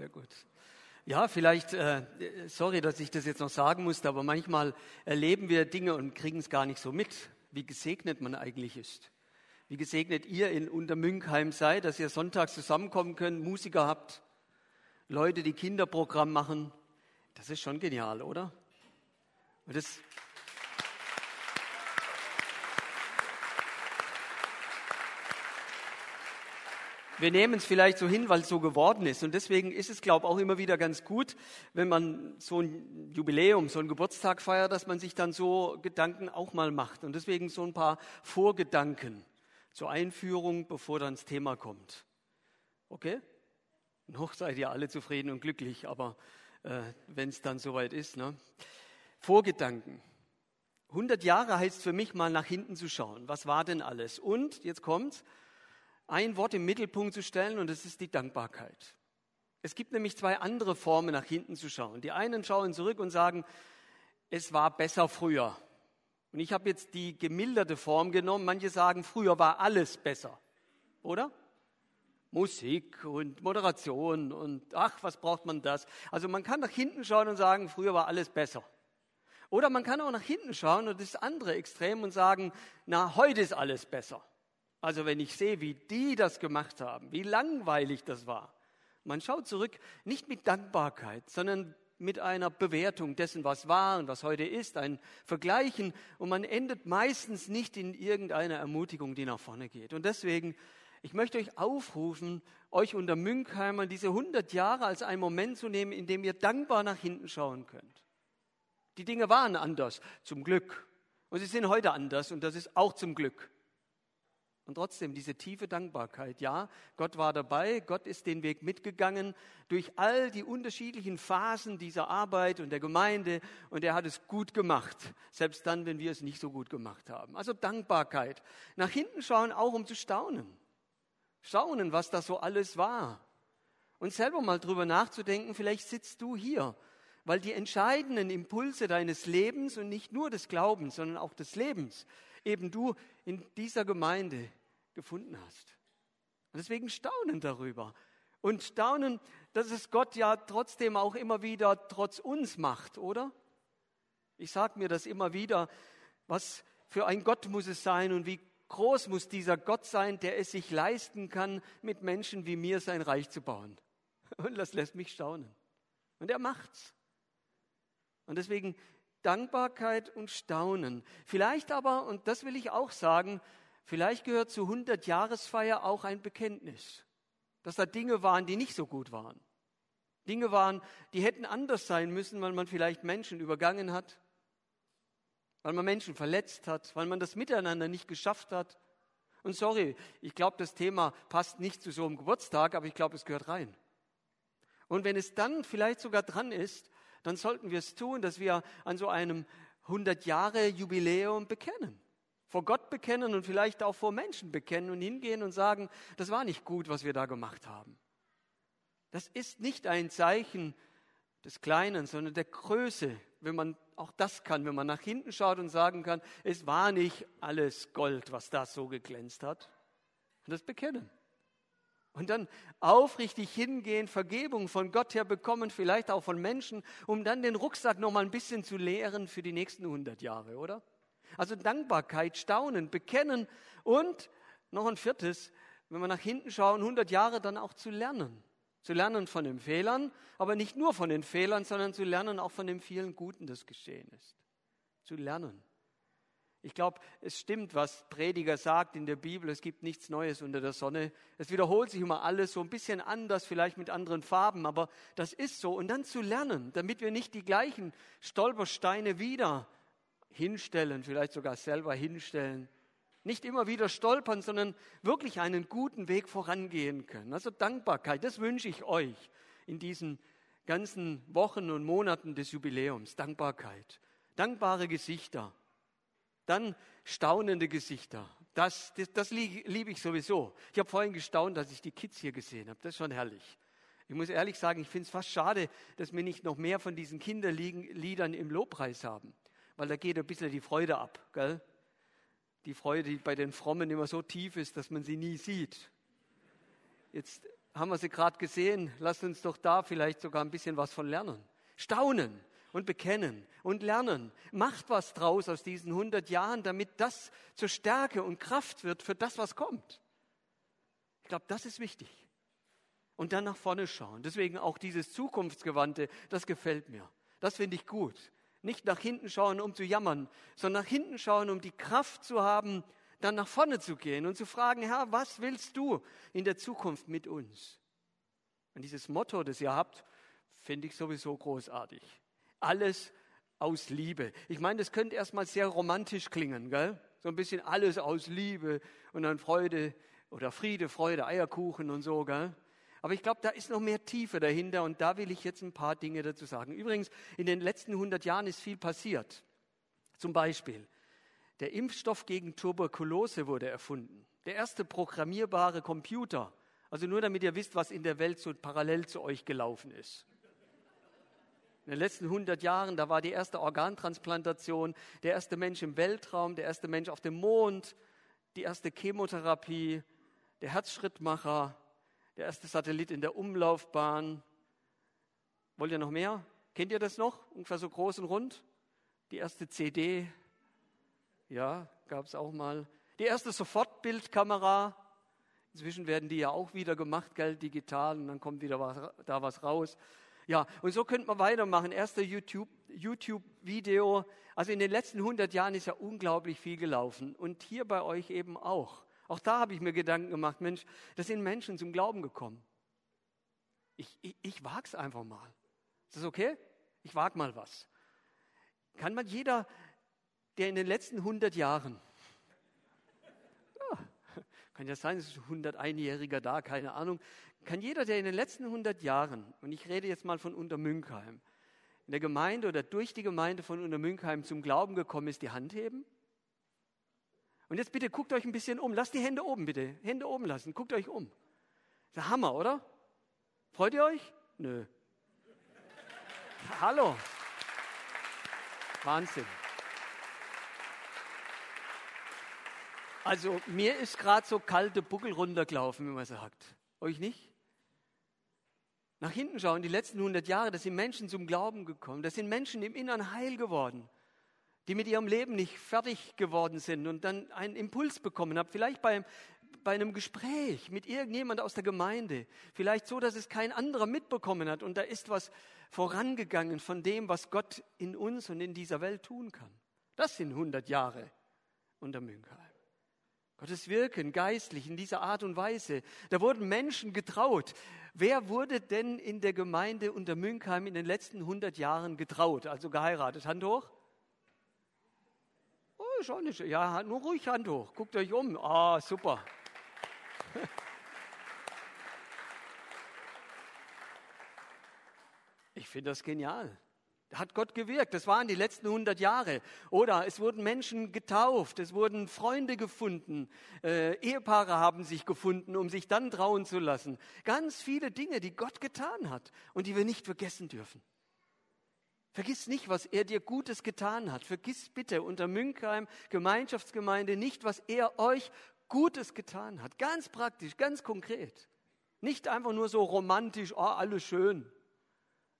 sehr gut. Ja, vielleicht, äh, sorry, dass ich das jetzt noch sagen musste, aber manchmal erleben wir Dinge und kriegen es gar nicht so mit, wie gesegnet man eigentlich ist. Wie gesegnet ihr in Untermünkheim seid, dass ihr sonntags zusammenkommen könnt, Musiker habt, Leute, die Kinderprogramm machen. Das ist schon genial, oder? Und das, wir nehmen es vielleicht so hin, weil es so geworden ist. Und deswegen ist es, glaube ich, auch immer wieder ganz gut, wenn man so ein Jubiläum, so einen Geburtstag feiert, dass man sich dann so Gedanken auch mal macht. Und deswegen so ein paar Vorgedanken zur Einführung, bevor dann das Thema kommt. Okay? Noch seid ihr alle zufrieden und glücklich, aber äh, wenn es dann soweit ist. Ne? Vorgedanken. 100 Jahre heißt für mich mal nach hinten zu schauen. Was war denn alles? Und, jetzt kommt's, ein Wort im Mittelpunkt zu stellen und das ist die Dankbarkeit. Es gibt nämlich zwei andere Formen, nach hinten zu schauen. Die einen schauen zurück und sagen, es war besser früher. Und ich habe jetzt die gemilderte Form genommen. Manche sagen, früher war alles besser. Oder? Musik und Moderation und ach, was braucht man das? Also man kann nach hinten schauen und sagen, früher war alles besser. Oder man kann auch nach hinten schauen und das andere Extrem und sagen, na, heute ist alles besser. Also wenn ich sehe, wie die das gemacht haben, wie langweilig das war. Man schaut zurück nicht mit Dankbarkeit, sondern mit einer Bewertung dessen, was war und was heute ist, ein Vergleichen und man endet meistens nicht in irgendeiner Ermutigung, die nach vorne geht. Und deswegen, ich möchte euch aufrufen, euch unter Münkheimern diese 100 Jahre als einen Moment zu nehmen, in dem ihr dankbar nach hinten schauen könnt. Die Dinge waren anders, zum Glück. Und sie sind heute anders und das ist auch zum Glück. Und trotzdem diese tiefe Dankbarkeit. Ja, Gott war dabei, Gott ist den Weg mitgegangen durch all die unterschiedlichen Phasen dieser Arbeit und der Gemeinde und er hat es gut gemacht, selbst dann, wenn wir es nicht so gut gemacht haben. Also Dankbarkeit. Nach hinten schauen auch, um zu staunen. Staunen, was das so alles war. Und selber mal drüber nachzudenken, vielleicht sitzt du hier, weil die entscheidenden Impulse deines Lebens und nicht nur des Glaubens, sondern auch des Lebens eben du in dieser Gemeinde gefunden hast. Und deswegen staunen darüber. Und staunen, dass es Gott ja trotzdem auch immer wieder trotz uns macht, oder? Ich sage mir das immer wieder, was für ein Gott muss es sein und wie groß muss dieser Gott sein, der es sich leisten kann, mit Menschen wie mir sein Reich zu bauen. Und das lässt mich staunen. Und er macht's. Und deswegen Dankbarkeit und Staunen. Vielleicht aber, und das will ich auch sagen, vielleicht gehört zu 100 Jahresfeier auch ein Bekenntnis, dass da Dinge waren, die nicht so gut waren. Dinge waren, die hätten anders sein müssen, weil man vielleicht Menschen übergangen hat, weil man Menschen verletzt hat, weil man das Miteinander nicht geschafft hat. Und sorry, ich glaube, das Thema passt nicht zu so einem Geburtstag, aber ich glaube, es gehört rein. Und wenn es dann vielleicht sogar dran ist, dann sollten wir es tun, dass wir an so einem 100 Jahre Jubiläum bekennen. Vor Gott bekennen und vielleicht auch vor Menschen bekennen und hingehen und sagen, das war nicht gut, was wir da gemacht haben. Das ist nicht ein Zeichen des Kleinen, sondern der Größe, wenn man auch das kann, wenn man nach hinten schaut und sagen kann, es war nicht alles Gold, was da so geglänzt hat. Und das bekennen. Und dann aufrichtig hingehen, Vergebung von Gott her bekommen, vielleicht auch von Menschen, um dann den Rucksack noch mal ein bisschen zu leeren für die nächsten 100 Jahre, oder? Also Dankbarkeit, Staunen, Bekennen und noch ein viertes, wenn wir nach hinten schauen, 100 Jahre dann auch zu lernen. Zu lernen von den Fehlern, aber nicht nur von den Fehlern, sondern zu lernen auch von dem vielen Guten, das geschehen ist. Zu lernen. Ich glaube, es stimmt, was Prediger sagt in der Bibel. Es gibt nichts Neues unter der Sonne. Es wiederholt sich immer alles so ein bisschen anders, vielleicht mit anderen Farben, aber das ist so. Und dann zu lernen, damit wir nicht die gleichen Stolpersteine wieder hinstellen, vielleicht sogar selber hinstellen. Nicht immer wieder stolpern, sondern wirklich einen guten Weg vorangehen können. Also Dankbarkeit, das wünsche ich euch in diesen ganzen Wochen und Monaten des Jubiläums. Dankbarkeit, dankbare Gesichter dann staunende Gesichter. Das, das, das liebe ich sowieso. Ich habe vorhin gestaunt, dass ich die Kids hier gesehen habe. Das ist schon herrlich. Ich muss ehrlich sagen, ich finde es fast schade, dass wir nicht noch mehr von diesen Kinderliedern im Lobpreis haben. Weil da geht ein bisschen die Freude ab. Gell? Die Freude, die bei den Frommen immer so tief ist, dass man sie nie sieht. Jetzt haben wir sie gerade gesehen. Lasst uns doch da vielleicht sogar ein bisschen was von lernen. Staunen und bekennen und lernen. Macht was draus aus diesen 100 Jahren, damit das zur Stärke und Kraft wird für das, was kommt. Ich glaube, das ist wichtig. Und dann nach vorne schauen. Deswegen auch dieses Zukunftsgewandte, das gefällt mir. Das finde ich gut. Nicht nach hinten schauen, um zu jammern, sondern nach hinten schauen, um die Kraft zu haben, dann nach vorne zu gehen und zu fragen, Herr, was willst du in der Zukunft mit uns? Und dieses Motto, das ihr habt, finde ich sowieso großartig. Alles aus Liebe. Ich meine, das könnte erstmal sehr romantisch klingen, gell? So ein bisschen alles aus Liebe und dann Freude oder Friede, Freude, Eierkuchen und so, gell? Aber ich glaube, da ist noch mehr Tiefe dahinter und da will ich jetzt ein paar Dinge dazu sagen. Übrigens, in den letzten 100 Jahren ist viel passiert. Zum Beispiel, der Impfstoff gegen Tuberkulose wurde erfunden. Der erste programmierbare Computer. Also nur damit ihr wisst, was in der Welt so parallel zu euch gelaufen ist. In den letzten 100 Jahren, da war die erste Organtransplantation, der erste Mensch im Weltraum, der erste Mensch auf dem Mond, die erste Chemotherapie, der Herzschrittmacher, der erste Satellit in der Umlaufbahn. Wollt ihr noch mehr? Kennt ihr das noch? Ungefähr so groß und rund? Die erste CD, ja, gab es auch mal. Die erste Sofortbildkamera. Inzwischen werden die ja auch wieder gemacht, gell, digital, und dann kommt wieder was, da was raus. Ja, und so könnte man weitermachen. Erste YouTube-Video. YouTube also in den letzten 100 Jahren ist ja unglaublich viel gelaufen. Und hier bei euch eben auch. Auch da habe ich mir Gedanken gemacht, Mensch, da sind Menschen zum Glauben gekommen. Ich, ich, ich wage es einfach mal. Ist das okay? Ich wage mal was. Kann man jeder der in den letzten 100 Jahren, ja, kann ja sein, es ist ein 101-Jähriger da, keine Ahnung, kann jeder, der in den letzten 100 Jahren, und ich rede jetzt mal von Untermünkheim, in der Gemeinde oder durch die Gemeinde von Untermünkheim zum Glauben gekommen ist, die Hand heben? Und jetzt bitte guckt euch ein bisschen um. Lasst die Hände oben, bitte. Hände oben lassen. Guckt euch um. Ist Hammer, oder? Freut ihr euch? Nö. Hallo. Wahnsinn. Also mir ist gerade so kalte Buckel runtergelaufen, wie man sagt. Euch nicht? Nach hinten schauen, die letzten 100 Jahre, da sind Menschen zum Glauben gekommen, da sind Menschen im Innern heil geworden, die mit ihrem Leben nicht fertig geworden sind und dann einen Impuls bekommen haben, vielleicht bei, bei einem Gespräch mit irgendjemand aus der Gemeinde, vielleicht so, dass es kein anderer mitbekommen hat und da ist was vorangegangen von dem, was Gott in uns und in dieser Welt tun kann. Das sind 100 Jahre unter Münkheim. Gottes Wirken geistlich in dieser Art und Weise. Da wurden Menschen getraut. Wer wurde denn in der Gemeinde unter Münkheim in den letzten 100 Jahren getraut, also geheiratet? Hand hoch. Oh, schon nicht. Ja, nur ruhig Hand hoch. Guckt euch um. Ah, super. Ich finde das genial. Da hat Gott gewirkt. Das waren die letzten 100 Jahre. Oder es wurden Menschen getauft, es wurden Freunde gefunden, äh, Ehepaare haben sich gefunden, um sich dann trauen zu lassen. Ganz viele Dinge, die Gott getan hat und die wir nicht vergessen dürfen. Vergiss nicht, was er dir Gutes getan hat. Vergiss bitte unter Münkheim Gemeinschaftsgemeinde nicht, was er euch Gutes getan hat. Ganz praktisch, ganz konkret. Nicht einfach nur so romantisch, oh, alles schön.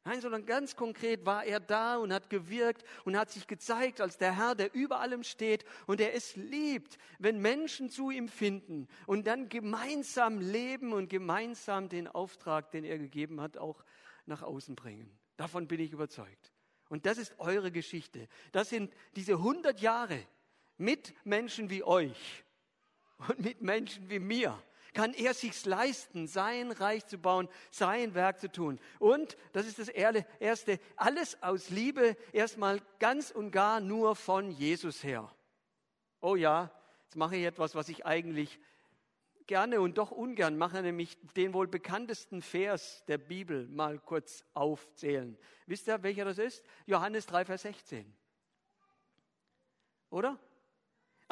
Nein, sondern ganz konkret war er da und hat gewirkt und hat sich gezeigt als der Herr, der über allem steht und der es liebt, wenn Menschen zu ihm finden und dann gemeinsam leben und gemeinsam den Auftrag, den er gegeben hat, auch nach außen bringen. Davon bin ich überzeugt. Und das ist eure Geschichte. Das sind diese 100 Jahre mit Menschen wie euch und mit Menschen wie mir kann er sich's leisten, sein Reich zu bauen, sein Werk zu tun. Und, das ist das Erste, alles aus Liebe, erstmal ganz und gar nur von Jesus her. Oh ja, jetzt mache ich etwas, was ich eigentlich gerne und doch ungern mache, nämlich den wohl bekanntesten Vers der Bibel mal kurz aufzählen. Wisst ihr, welcher das ist? Johannes 3, Vers 16. Oder?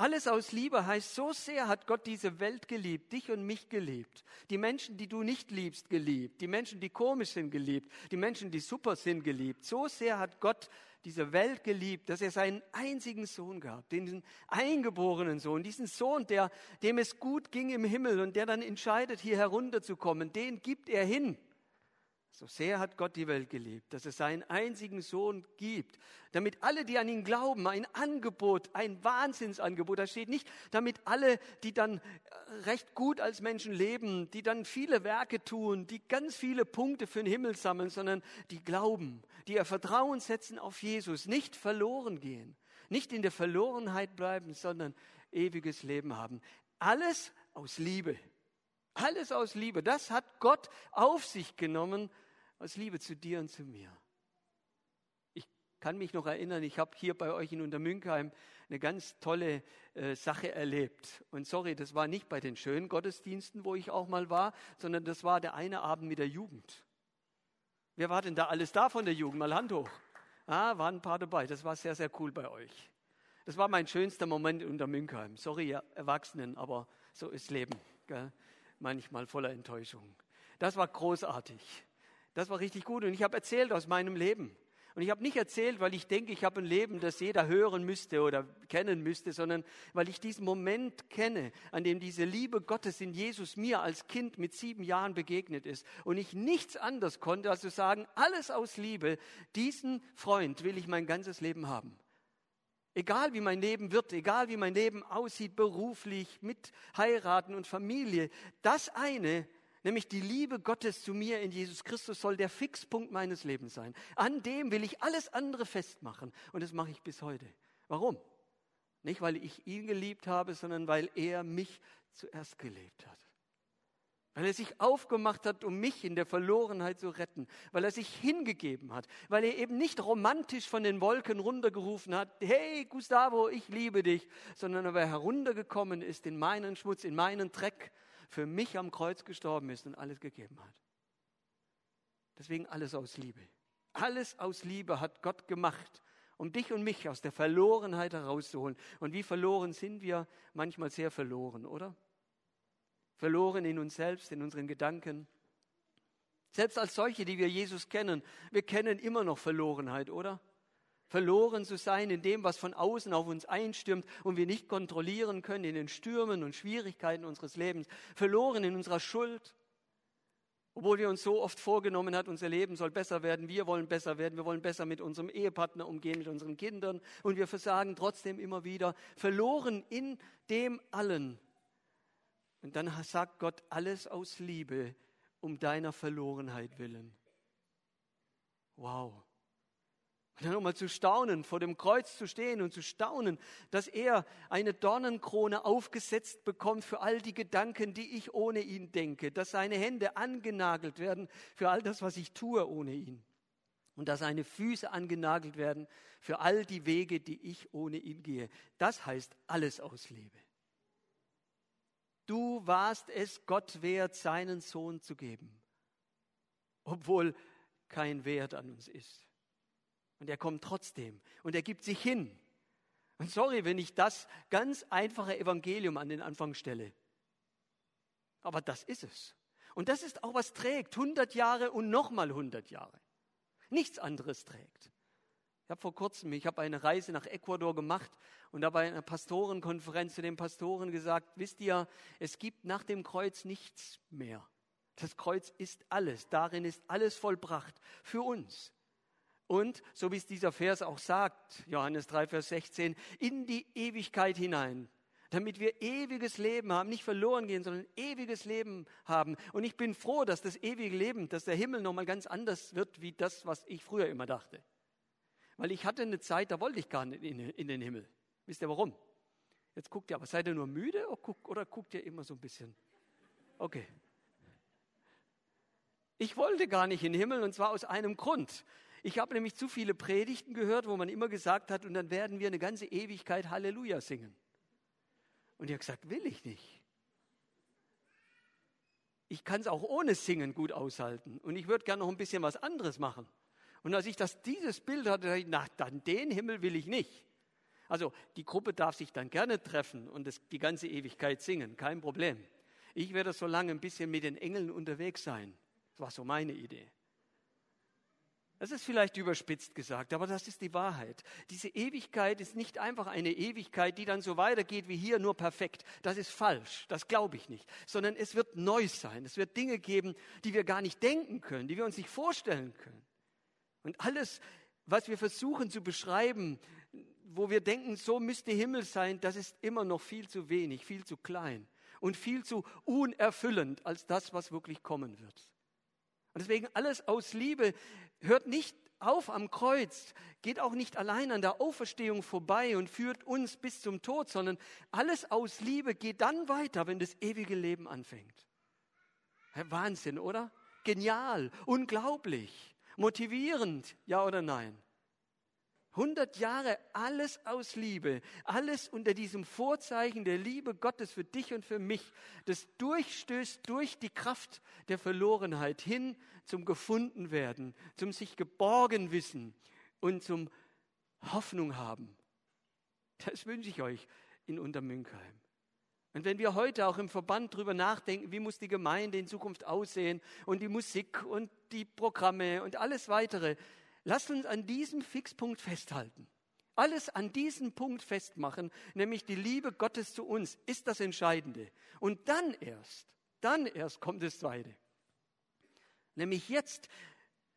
Alles aus Liebe heißt, so sehr hat Gott diese Welt geliebt, dich und mich geliebt, die Menschen, die du nicht liebst, geliebt, die Menschen, die komisch sind, geliebt, die Menschen, die super sind, geliebt. So sehr hat Gott diese Welt geliebt, dass er seinen einzigen Sohn gab, den eingeborenen Sohn, diesen Sohn, der, dem es gut ging im Himmel und der dann entscheidet, hier herunterzukommen, den gibt er hin. So sehr hat Gott die Welt geliebt, dass es seinen einzigen Sohn gibt, damit alle, die an ihn glauben, ein Angebot, ein Wahnsinnsangebot, da steht nicht, damit alle, die dann äh, recht gut als Menschen leben, die dann viele Werke tun, die ganz viele Punkte für den Himmel sammeln, sondern die glauben, die ihr Vertrauen setzen auf Jesus, nicht verloren gehen, nicht in der Verlorenheit bleiben, sondern ewiges Leben haben. Alles aus Liebe. Alles aus Liebe. Das hat Gott auf sich genommen, aus Liebe zu dir und zu mir. Ich kann mich noch erinnern, ich habe hier bei euch in Untermünkheim eine ganz tolle äh, Sache erlebt. Und sorry, das war nicht bei den schönen Gottesdiensten, wo ich auch mal war, sondern das war der eine Abend mit der Jugend. Wer war denn da alles da von der Jugend? Mal Hand hoch. Ah, waren ein paar dabei. Das war sehr, sehr cool bei euch. Das war mein schönster Moment unter Münkheim. Sorry, ihr Erwachsenen, aber so ist Leben. Gell? Manchmal voller Enttäuschung. Das war großartig. Das war richtig gut. Und ich habe erzählt aus meinem Leben. Und ich habe nicht erzählt, weil ich denke, ich habe ein Leben, das jeder hören müsste oder kennen müsste, sondern weil ich diesen Moment kenne, an dem diese Liebe Gottes in Jesus mir als Kind mit sieben Jahren begegnet ist. Und ich nichts anderes konnte, als zu sagen, alles aus Liebe, diesen Freund will ich mein ganzes Leben haben. Egal wie mein Leben wird, egal wie mein Leben aussieht, beruflich, mit heiraten und Familie, das eine nämlich die Liebe Gottes zu mir in Jesus Christus soll der Fixpunkt meines Lebens sein. An dem will ich alles andere festmachen und das mache ich bis heute. Warum? Nicht, weil ich ihn geliebt habe, sondern weil er mich zuerst gelebt hat. Weil er sich aufgemacht hat, um mich in der Verlorenheit zu retten. Weil er sich hingegeben hat. Weil er eben nicht romantisch von den Wolken runtergerufen hat, hey Gustavo, ich liebe dich, sondern weil er heruntergekommen ist in meinen Schmutz, in meinen Dreck für mich am Kreuz gestorben ist und alles gegeben hat. Deswegen alles aus Liebe. Alles aus Liebe hat Gott gemacht, um dich und mich aus der Verlorenheit herauszuholen. Und wie verloren sind wir? Manchmal sehr verloren, oder? Verloren in uns selbst, in unseren Gedanken. Selbst als solche, die wir Jesus kennen, wir kennen immer noch Verlorenheit, oder? verloren zu sein in dem, was von außen auf uns einstürmt und wir nicht kontrollieren können in den Stürmen und Schwierigkeiten unseres Lebens, verloren in unserer Schuld, obwohl wir uns so oft vorgenommen hat, unser Leben soll besser werden, wir wollen besser werden, wir wollen besser mit unserem Ehepartner umgehen, mit unseren Kindern und wir versagen trotzdem immer wieder, verloren in dem allen. Und dann sagt Gott alles aus Liebe um deiner Verlorenheit willen. Wow. Und dann nochmal zu staunen, vor dem Kreuz zu stehen und zu staunen, dass er eine Dornenkrone aufgesetzt bekommt für all die Gedanken, die ich ohne ihn denke, dass seine Hände angenagelt werden für all das, was ich tue ohne ihn. Und dass seine Füße angenagelt werden für all die Wege, die ich ohne ihn gehe. Das heißt alles aus Liebe. Du warst es Gott wert, seinen Sohn zu geben, obwohl kein Wert an uns ist. Und er kommt trotzdem und er gibt sich hin. Und sorry, wenn ich das ganz einfache Evangelium an den Anfang stelle. Aber das ist es. Und das ist auch was trägt. 100 Jahre und nochmal 100 Jahre. Nichts anderes trägt. Ich habe vor kurzem, ich habe eine Reise nach Ecuador gemacht und da bei einer Pastorenkonferenz zu den Pastoren gesagt, wisst ihr, es gibt nach dem Kreuz nichts mehr. Das Kreuz ist alles, darin ist alles vollbracht für uns. Und, so wie es dieser Vers auch sagt, Johannes 3, Vers 16, in die Ewigkeit hinein, damit wir ewiges Leben haben, nicht verloren gehen, sondern ewiges Leben haben. Und ich bin froh, dass das ewige Leben, dass der Himmel nochmal ganz anders wird, wie das, was ich früher immer dachte. Weil ich hatte eine Zeit, da wollte ich gar nicht in, den Himmel. Wisst ihr warum? Jetzt guckt ihr, aber seid ihr nur müde oder guckt ihr immer so ein bisschen? Okay. Ich wollte gar nicht in den Himmel und zwar aus einem Grund. Ich habe nämlich zu viele Predigten gehört, wo man immer gesagt hat, und dann werden wir eine ganze Ewigkeit Halleluja singen. Und ich habe gesagt, will ich nicht. Ich kann es auch ohne Singen gut aushalten. Und ich würde gerne noch ein bisschen was anderes machen. Und als ich das, dieses Bild hatte, dachte ich, na, dann den Himmel will ich nicht. Also die Gruppe darf sich dann gerne treffen und das, die ganze Ewigkeit singen, kein Problem. Ich werde so lange ein bisschen mit den Engeln unterwegs sein. Das war so meine Idee. Das ist vielleicht überspitzt gesagt, aber das ist die Wahrheit. Diese Ewigkeit ist nicht einfach eine Ewigkeit, die dann so weitergeht wie hier, nur perfekt. Das ist falsch, das glaube ich nicht. Sondern es wird neu sein. Es wird Dinge geben, die wir gar nicht denken können, die wir uns nicht vorstellen können. Und alles, was wir versuchen zu beschreiben, wo wir denken, so müsste Himmel sein, das ist immer noch viel zu wenig, viel zu klein und viel zu unerfüllend als das, was wirklich kommen wird. Und deswegen alles aus Liebe hört nicht auf am Kreuz, geht auch nicht allein an der Auferstehung vorbei und führt uns bis zum Tod, sondern alles aus Liebe geht dann weiter, wenn das ewige Leben anfängt. Wahnsinn, oder? Genial, unglaublich, motivierend, ja oder nein? 100 Jahre alles aus Liebe, alles unter diesem Vorzeichen der Liebe Gottes für dich und für mich, das durchstößt durch die Kraft der Verlorenheit hin zum Gefundenwerden, zum sich geborgen wissen und zum Hoffnung haben. Das wünsche ich euch in Untermünkheim. Und wenn wir heute auch im Verband darüber nachdenken, wie muss die Gemeinde in Zukunft aussehen und die Musik und die Programme und alles weitere, Lasst uns an diesem Fixpunkt festhalten. Alles an diesem Punkt festmachen, nämlich die Liebe Gottes zu uns, ist das Entscheidende. Und dann erst, dann erst kommt das Zweite. Nämlich jetzt,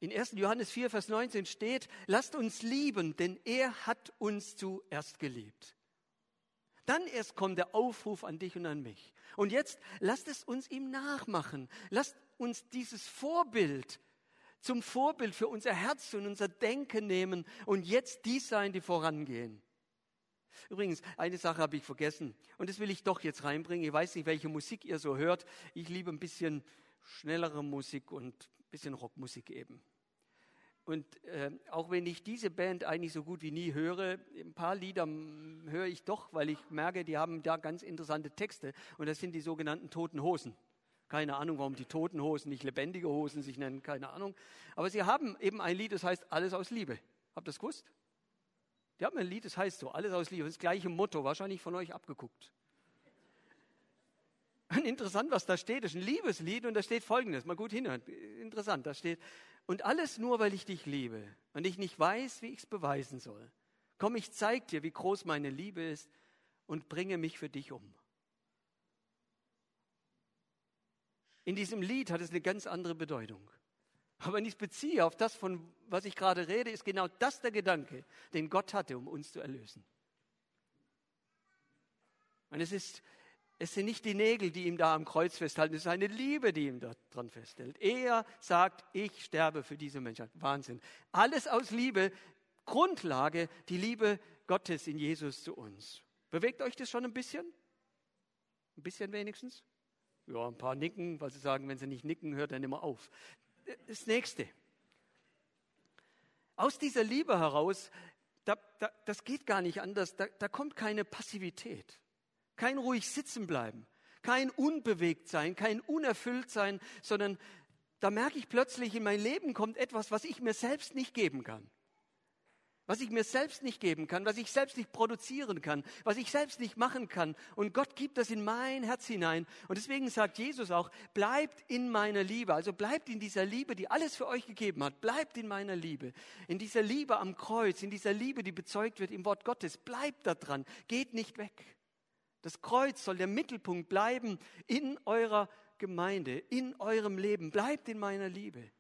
in 1. Johannes 4, Vers 19 steht, lasst uns lieben, denn er hat uns zuerst geliebt. Dann erst kommt der Aufruf an dich und an mich. Und jetzt lasst es uns ihm nachmachen. Lasst uns dieses Vorbild zum Vorbild für unser Herz und unser Denken nehmen und jetzt die sein, die vorangehen. Übrigens, eine Sache habe ich vergessen und das will ich doch jetzt reinbringen. Ich weiß nicht, welche Musik ihr so hört. Ich liebe ein bisschen schnellere Musik und ein bisschen Rockmusik eben. Und äh, auch wenn ich diese Band eigentlich so gut wie nie höre, ein paar Lieder höre ich doch, weil ich merke, die haben da ganz interessante Texte. Und das sind die sogenannten Toten Hosen. Keine Ahnung, warum die toten Hosen nicht lebendige Hosen sich nennen, keine Ahnung. Aber sie haben eben ein Lied, das heißt Alles aus Liebe. Habt ihr das gewusst? Die haben ein Lied, das heißt so, Alles aus Liebe. Das gleiche Motto, wahrscheinlich von euch abgeguckt. Und interessant, was da steht, das ist ein Liebeslied und da steht folgendes, mal gut hinhören, interessant, da steht, und alles nur, weil ich dich liebe und ich nicht weiß, wie ich es beweisen soll. Komm, ich zeig dir, wie groß meine Liebe ist und bringe mich für dich um. In diesem Lied hat es eine ganz andere Bedeutung. Aber wenn ich es beziehe auf das, von was ich gerade rede, ist genau das der Gedanke, den Gott hatte, um uns zu erlösen. Und es ist, es sind nicht die Nägel, die ihm da am Kreuz festhalten, es ist eine Liebe, die ihm daran festhält. Er sagt, ich sterbe für diese Menschheit. Wahnsinn. Alles aus Liebe, Grundlage, die Liebe Gottes in Jesus zu uns. Bewegt euch das schon ein bisschen? Ein bisschen wenigstens? Ja, ein paar nicken, weil sie sagen, wenn sie nicht nicken, hört er immer auf. Das nächste. Aus dieser Liebe heraus, da, da, das geht gar nicht anders, da, da kommt keine Passivität, kein ruhig sitzen bleiben, kein unbewegt sein, kein unerfüllt sein, sondern da merke ich plötzlich, in mein Leben kommt etwas, was ich mir selbst nicht geben kann was ich mir selbst nicht geben kann, was ich selbst nicht produzieren kann, was ich selbst nicht machen kann. Und Gott gibt das in mein Herz hinein. Und deswegen sagt Jesus auch, bleibt in meiner Liebe. Also bleibt in dieser Liebe, die alles für euch gegeben hat. Bleibt in meiner Liebe. In dieser Liebe am Kreuz, in dieser Liebe, die bezeugt wird im Wort Gottes. Bleibt da dran. Geht nicht weg. Das Kreuz soll der Mittelpunkt bleiben in eurer Gemeinde, in eurem Leben. Bleibt in meiner Liebe.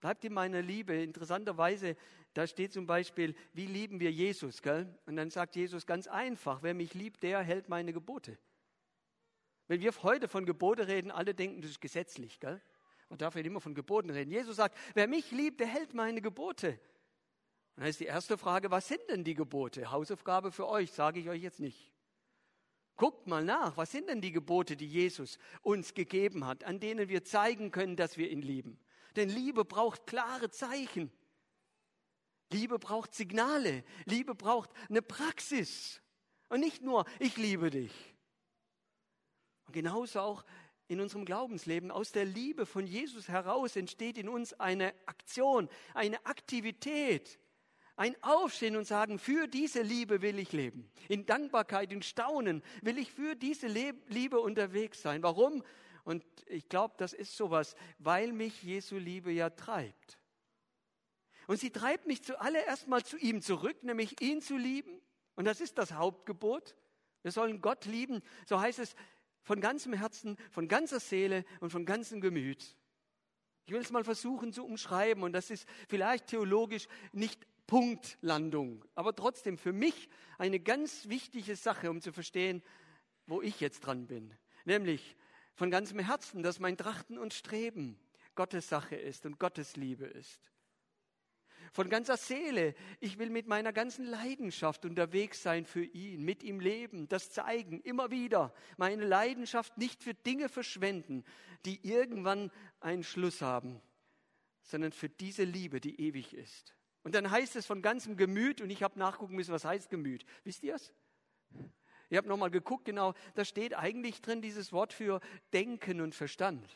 Bleibt in meiner Liebe. Interessanterweise da steht zum Beispiel, wie lieben wir Jesus, gell? Und dann sagt Jesus ganz einfach, wer mich liebt, der hält meine Gebote. Wenn wir heute von Gebote reden, alle denken, das ist gesetzlich, gell? Man darf ja immer von Geboten reden. Jesus sagt, wer mich liebt, der hält meine Gebote. Dann ist die erste Frage, was sind denn die Gebote? Hausaufgabe für euch, sage ich euch jetzt nicht. Guckt mal nach, was sind denn die Gebote, die Jesus uns gegeben hat, an denen wir zeigen können, dass wir ihn lieben. Denn Liebe braucht klare Zeichen. Liebe braucht Signale. Liebe braucht eine Praxis. Und nicht nur, ich liebe dich. Und genauso auch in unserem Glaubensleben. Aus der Liebe von Jesus heraus entsteht in uns eine Aktion, eine Aktivität, Ein Aufstehen und sagen, für diese Liebe will ich leben. In Dankbarkeit, in Staunen will ich für diese Liebe unterwegs sein. Warum? Und ich glaube, das ist sowas, weil mich Jesu Liebe ja treibt. Und sie treibt mich zuallererst mal zu ihm zurück, nämlich ihn zu lieben. Und das ist das Hauptgebot. Wir sollen Gott lieben. So heißt es von ganzem Herzen, von ganzer Seele und von ganzem Gemüt. Ich will es mal versuchen zu umschreiben und das ist vielleicht theologisch nicht Punktlandung, aber trotzdem für mich eine ganz wichtige Sache, um zu verstehen, wo ich jetzt dran bin. Nämlich von ganzem Herzen, dass mein Trachten und Streben Gottes Sache ist und Gottes Liebe ist von ganzer Seele. Ich will mit meiner ganzen Leidenschaft unterwegs sein für ihn, mit ihm leben, das zeigen, immer wieder. Meine Leidenschaft nicht für Dinge verschwenden, die irgendwann einen Schluss haben, sondern für diese Liebe, die ewig ist. Und dann heißt es von ganzem Gemüt, und ich habe nachgucken müssen, was heißt Gemüt. Wisst ihr es? Ich habe nochmal geguckt, genau, da steht eigentlich drin dieses Wort für Denken und Verstand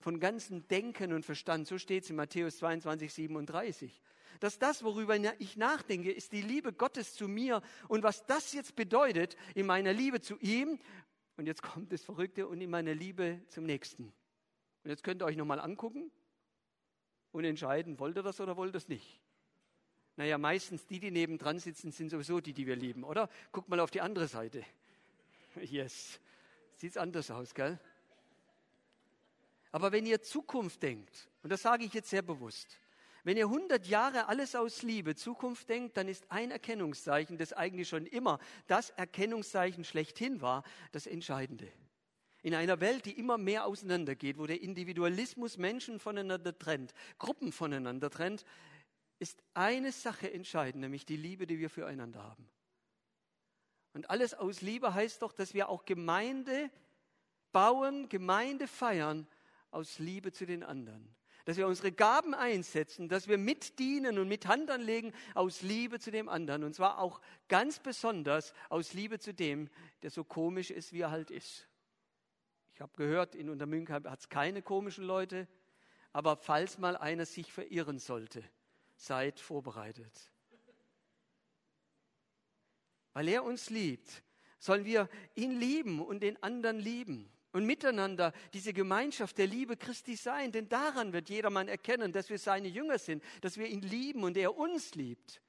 von ganzem Denken und Verstand. So steht es in Matthäus 22, 37. Dass das, worüber ich nachdenke, ist die Liebe Gottes zu mir und was das jetzt bedeutet in meiner Liebe zu ihm. Und jetzt kommt das Verrückte und in meiner Liebe zum Nächsten. Und jetzt könnt ihr euch nochmal angucken und entscheiden, wollt ihr das oder wollt ihr das nicht? Naja, meistens die, die nebendran sitzen, sind sowieso die, die wir lieben, oder? Guckt mal auf die andere Seite. Yes. Sieht's anders aus, gell? Aber wenn ihr Zukunft denkt, und das sage ich jetzt sehr bewusst, wenn ihr 100 Jahre alles aus Liebe Zukunft denkt, dann ist ein Erkennungszeichen, das eigentlich schon immer das Erkennungszeichen schlechthin war, das Entscheidende. In einer Welt, die immer mehr auseinandergeht, wo der Individualismus Menschen voneinander trennt, Gruppen voneinander trennt, ist eine Sache entscheidend, nämlich die Liebe, die wir füreinander haben. Und alles aus Liebe heißt doch, dass wir auch Gemeinde bauen, Gemeinde feiern, aus Liebe zu den anderen. Dass wir unsere Gaben einsetzen, dass wir mitdienen und mit Hand anlegen aus Liebe zu dem anderen. Und zwar auch ganz besonders aus Liebe zu dem, der so komisch ist, wie er halt ist. Ich habe gehört, in Untermünken hat es keine komischen Leute, aber falls mal einer sich verirren sollte, seid vorbereitet. Weil er uns liebt, sollen wir ihn lieben und den anderen lieben und miteinander diese Gemeinschaft der Liebe Christi sein. Denn daran wird jedermann erkennen, dass wir seine Jünger sind, dass wir ihn lieben und er uns liebt,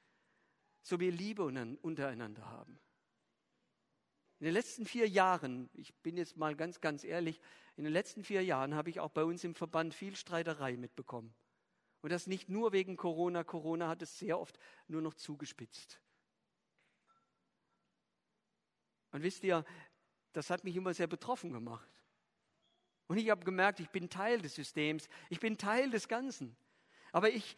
so wir Liebe untereinander haben. In den letzten vier Jahren, ich bin jetzt mal ganz, ganz ehrlich, in den letzten vier Jahren habe ich auch bei uns im Verband viel Streiterei mitbekommen. Und das nicht nur wegen Corona. Corona hat es sehr oft nur noch zugespitzt. Und wisst ihr, das hat mich immer sehr betroffen gemacht. Und ich habe gemerkt, ich bin Teil des Systems, ich bin Teil des Ganzen. Aber ich,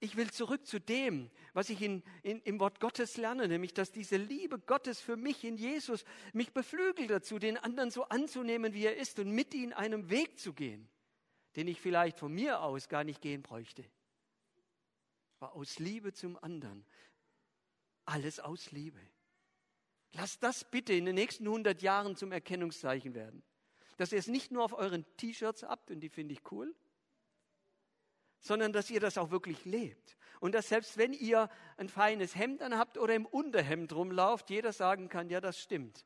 ich will zurück zu dem, was ich in, in, im Wort Gottes lerne, nämlich dass diese Liebe Gottes für mich in Jesus mich beflügelt dazu, den anderen so anzunehmen, wie er ist und mit ihm einem Weg zu gehen, den ich vielleicht von mir aus gar nicht gehen bräuchte. Aber aus Liebe zum anderen. Alles aus Liebe. Lasst das bitte in den nächsten 100 Jahren zum Erkennungszeichen werden. Dass ihr es nicht nur auf euren T-Shirts habt, und die finde ich cool, sondern dass ihr das auch wirklich lebt. Und dass selbst wenn ihr ein feines Hemd anhabt oder im Unterhemd rumlauft, jeder sagen kann, ja, das stimmt.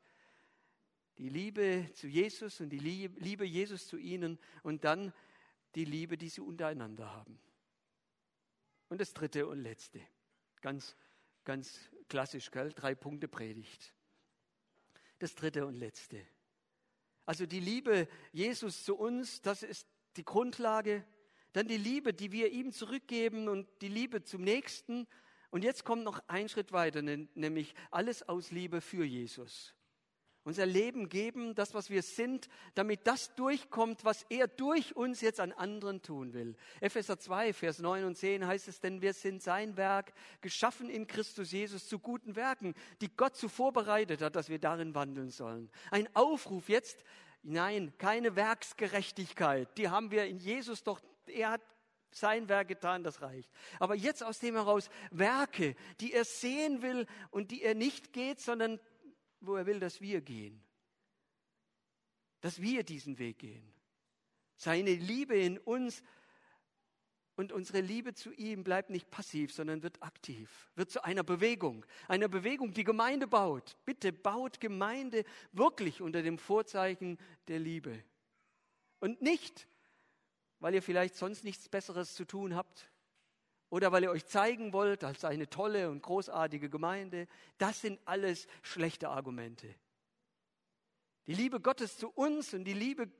Die Liebe zu Jesus und die Liebe Jesus zu ihnen und dann die Liebe, die sie untereinander haben. Und das dritte und letzte, ganz, ganz klassisch, gell? drei Punkte Predigt das dritte und letzte. Also die Liebe Jesus zu uns, das ist die Grundlage. Dann die Liebe, die wir ihm zurückgeben und die Liebe zum Nächsten. Und jetzt kommt noch ein Schritt weiter, nämlich alles aus Liebe für Jesus unser Leben geben, das, was wir sind, damit das durchkommt, was er durch uns jetzt an anderen tun will. Epheser 2, Vers 9 und 10 heißt es, denn wir sind sein Werk, geschaffen in Christus Jesus zu guten Werken, die Gott zuvor bereitet hat, dass wir darin wandeln sollen. Ein Aufruf jetzt, nein, keine Werksgerechtigkeit, die haben wir in Jesus doch, er hat sein Werk getan, das reicht. Aber jetzt aus dem heraus Werke, die er sehen will und die er nicht geht, sondern wo er will, dass wir gehen. Dass wir diesen Weg gehen. Seine Liebe in uns Und unsere Liebe zu ihm bleibt nicht passiv, sondern wird aktiv, wird zu einer Bewegung, einer Bewegung, die Gemeinde baut. Bitte baut Gemeinde wirklich unter dem Vorzeichen der Liebe. Und nicht, weil ihr vielleicht sonst nichts Besseres zu tun habt oder weil ihr euch zeigen wollt als eine tolle und großartige Gemeinde. Das sind alles schlechte Argumente. Die Liebe Gottes zu uns und die Liebe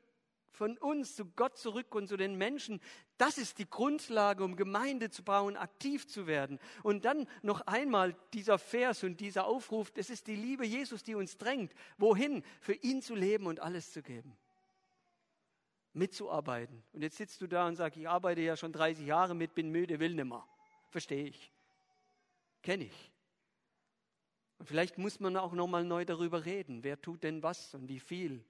von uns zu Gott zurück und zu den Menschen. Das ist die Grundlage, um Gemeinde zu bauen, aktiv zu werden. Und dann noch einmal dieser Vers und dieser Aufruf, es ist die Liebe Jesus, die uns drängt. Wohin? Für ihn zu leben und alles zu geben. Mitzuarbeiten. Und jetzt sitzt du da und sagst, ich arbeite ja schon 30 Jahre mit, bin müde, will nimmer. Verstehe ich. Kenne ich. Und vielleicht muss man auch nochmal neu darüber reden. Wer tut denn was und wie viel?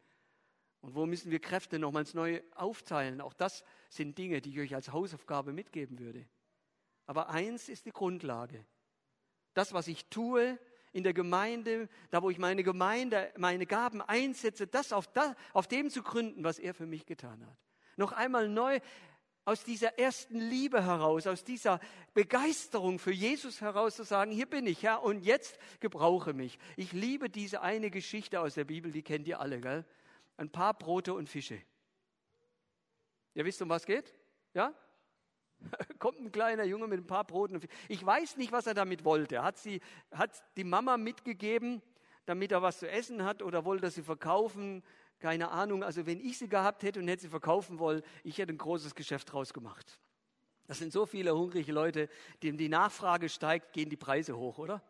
Und wo müssen wir Kräfte nochmals neu aufteilen? Auch das sind Dinge, die ich euch als Hausaufgabe mitgeben würde. Aber eins ist die Grundlage. Das, was ich tue in der Gemeinde, da wo ich meine Gemeinde, meine Gaben einsetze, das auf, das auf dem zu gründen, was er für mich getan hat. Noch einmal neu aus dieser ersten Liebe heraus, aus dieser Begeisterung für Jesus heraus zu sagen, hier bin ich, Herr, und jetzt gebrauche mich. Ich liebe diese eine Geschichte aus der Bibel, die kennt ihr alle, gell? ein paar Brote und Fische. Ihr wisst, um was geht? Ja? Kommt ein kleiner Junge mit ein paar Broten. Ich weiß nicht, was er damit wollte. Hat, sie, hat die Mama mitgegeben, damit er was zu essen hat oder wollte er sie verkaufen? Keine Ahnung. Also wenn ich sie gehabt hätte und hätte sie verkaufen wollen, ich hätte ein großes Geschäft draus gemacht. Das sind so viele hungrige Leute, denen die Nachfrage steigt, gehen die Preise hoch, oder?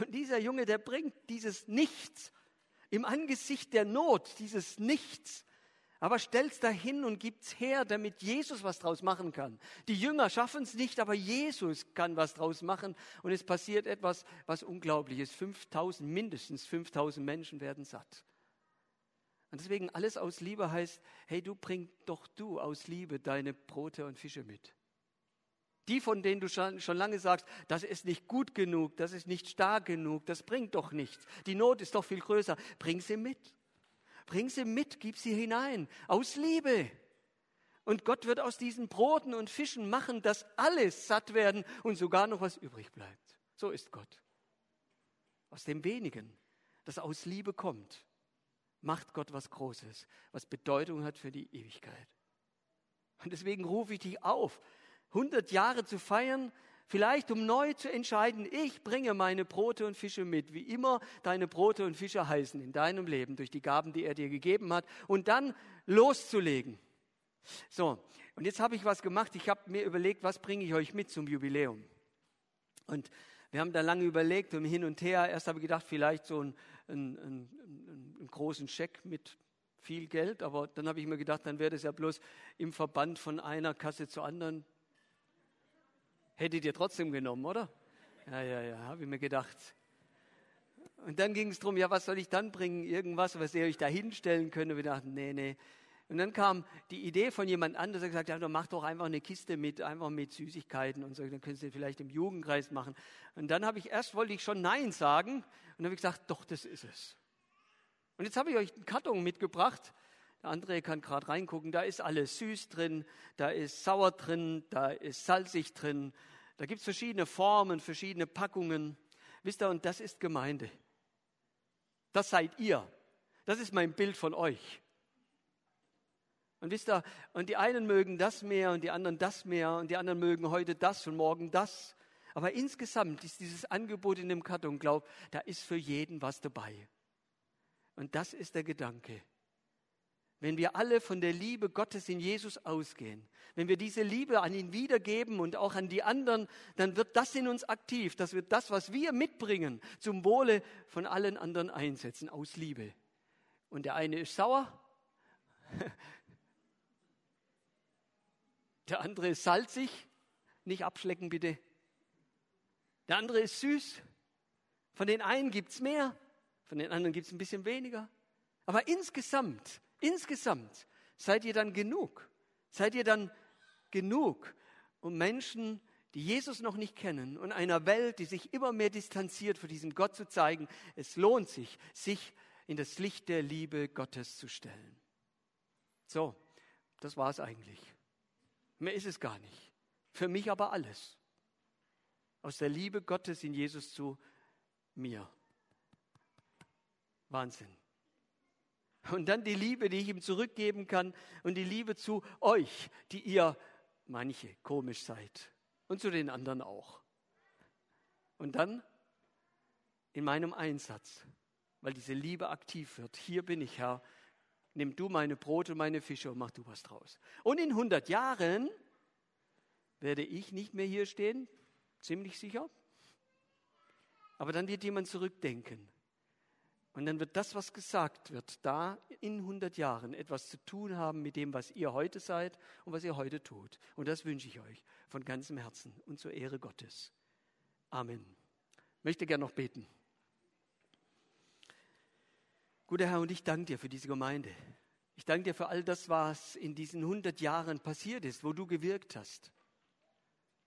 Und dieser Junge, der bringt dieses Nichts im Angesicht der Not, dieses Nichts, aber stellt's dahin und gibt's her, damit Jesus was draus machen kann. Die Jünger schaffen es nicht, aber Jesus kann was draus machen und es passiert etwas, was unglaublich ist. 5000, mindestens 5000 Menschen werden satt. Und deswegen alles aus Liebe heißt, hey, du bring doch du aus Liebe deine Brote und Fische mit. Die, von denen du schon lange sagst, das ist nicht gut genug, das ist nicht stark genug, das bringt doch nichts. Die Not ist doch viel größer. Bring sie mit. Bring sie mit, gib sie hinein. Aus Liebe. Und Gott wird aus diesen Broten und Fischen machen, dass alle satt werden und sogar noch was übrig bleibt. So ist Gott. Aus dem wenigen, das aus Liebe kommt, macht Gott was Großes, was Bedeutung hat für die Ewigkeit. Und deswegen rufe ich dich auf, 100 Jahre zu feiern, vielleicht um neu zu entscheiden, ich bringe meine Brote und Fische mit, wie immer deine Brote und Fische heißen in deinem Leben, durch die Gaben, die er dir gegeben hat, und dann loszulegen. So, und jetzt habe ich was gemacht. Ich habe mir überlegt, was bringe ich euch mit zum Jubiläum? Und wir haben da lange überlegt und hin und her. Erst habe ich gedacht, vielleicht so einen, einen, einen, einen großen Scheck mit viel Geld, aber dann habe ich mir gedacht, dann wäre das ja bloß im Verband von einer Kasse zur anderen Hättet ihr trotzdem genommen, oder? Ja, ja, ja, habe ich mir gedacht. Und dann ging es darum, ja, was soll ich dann bringen? Irgendwas, was ihr euch da hinstellen könnt. Und wir dachten, nee, nee. Und dann kam die Idee von jemand anderem, der gesagt hat, ja, mach doch einfach eine Kiste mit, einfach mit Süßigkeiten und so, dann könnt ihr vielleicht im Jugendkreis machen. Und dann habe ich erst, wollte ich schon Nein sagen, und dann habe ich gesagt, doch, das ist es. Und jetzt habe ich euch einen Karton mitgebracht, der André kann gerade reingucken, da ist alles süß drin, da ist sauer drin, da ist salzig drin, da gibt es verschiedene Formen, verschiedene Packungen. Wisst ihr, und das ist Gemeinde. Das seid ihr. Das ist mein Bild von euch. Und wisst ihr, und die einen mögen das mehr und die anderen das mehr und die anderen mögen heute das und morgen das. Aber insgesamt ist dieses Angebot in dem Karton, glaub, da ist für jeden was dabei. Und das ist der Gedanke wenn wir alle von der Liebe Gottes in Jesus ausgehen, wenn wir diese Liebe an ihn wiedergeben und auch an die anderen, dann wird das in uns aktiv, dass wir das, was wir mitbringen, zum Wohle von allen anderen einsetzen, aus Liebe. Und der eine ist sauer, der andere ist salzig, nicht abschlecken bitte. Der andere ist süß, von den einen gibt es mehr, von den anderen gibt es ein bisschen weniger. Aber insgesamt Insgesamt seid ihr dann genug. Seid ihr dann genug, um Menschen, die Jesus noch nicht kennen und einer Welt, die sich immer mehr distanziert von diesem Gott zu zeigen, es lohnt sich, sich in das Licht der Liebe Gottes zu stellen. So, das war es eigentlich. Mehr ist es gar nicht. Für mich aber alles. Aus der Liebe Gottes in Jesus zu mir. Wahnsinn. Und dann die Liebe, die ich ihm zurückgeben kann und die Liebe zu euch, die ihr manche komisch seid und zu den anderen auch. Und dann in meinem Einsatz, weil diese Liebe aktiv wird. Hier bin ich, Herr. Nimm du meine Brote und meine Fische und mach du was draus. Und in 100 Jahren werde ich nicht mehr hier stehen, ziemlich sicher. Aber dann wird jemand zurückdenken. Und dann wird das, was gesagt wird, da in 100 Jahren etwas zu tun haben mit dem, was ihr heute seid und was ihr heute tut. Und das wünsche ich euch von ganzem Herzen und zur Ehre Gottes. Amen. Ich möchte gerne noch beten. Guter Herr, und ich danke dir für diese Gemeinde. Ich danke dir für all das, was in diesen 100 Jahren passiert ist, wo du gewirkt hast.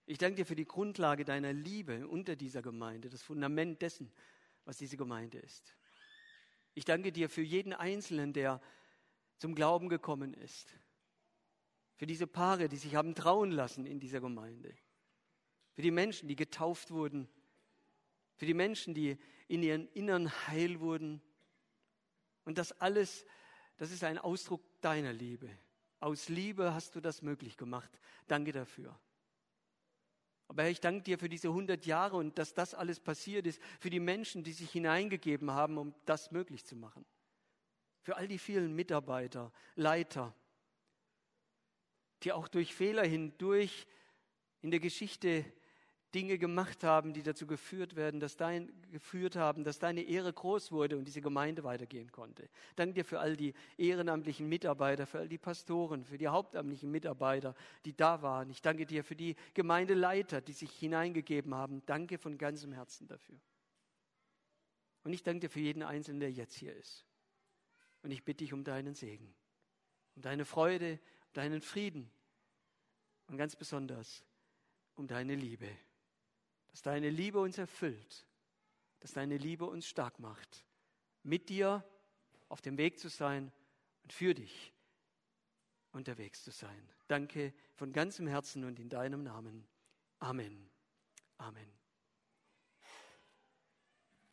Ich danke dir für die Grundlage deiner Liebe unter dieser Gemeinde, das Fundament dessen, was diese Gemeinde ist. Ich danke dir für jeden Einzelnen, der zum Glauben gekommen ist. Für diese Paare, die sich haben trauen lassen in dieser Gemeinde. Für die Menschen, die getauft wurden. Für die Menschen, die in ihren Innern heil wurden. Und das alles, das ist ein Ausdruck deiner Liebe. Aus Liebe hast du das möglich gemacht. Danke dafür. Aber Herr, ich danke dir für diese 100 Jahre und dass das alles passiert ist, für die Menschen, die sich hineingegeben haben, um das möglich zu machen. Für all die vielen Mitarbeiter, Leiter, die auch durch Fehler hindurch in der Geschichte Dinge gemacht haben, die dazu geführt werden, dass dein, geführt haben, dass deine Ehre groß wurde und diese Gemeinde weitergehen konnte. Danke dir für all die ehrenamtlichen Mitarbeiter, für all die Pastoren, für die hauptamtlichen Mitarbeiter, die da waren. Ich danke dir für die Gemeindeleiter, die sich hineingegeben haben. Danke von ganzem Herzen dafür. Und ich danke dir für jeden Einzelnen, der jetzt hier ist. Und ich bitte dich um deinen Segen, um deine Freude, um deinen Frieden und ganz besonders um deine Liebe dass deine Liebe uns erfüllt, dass deine Liebe uns stark macht, mit dir auf dem Weg zu sein und für dich unterwegs zu sein. Danke von ganzem Herzen und in deinem Namen. Amen. Amen.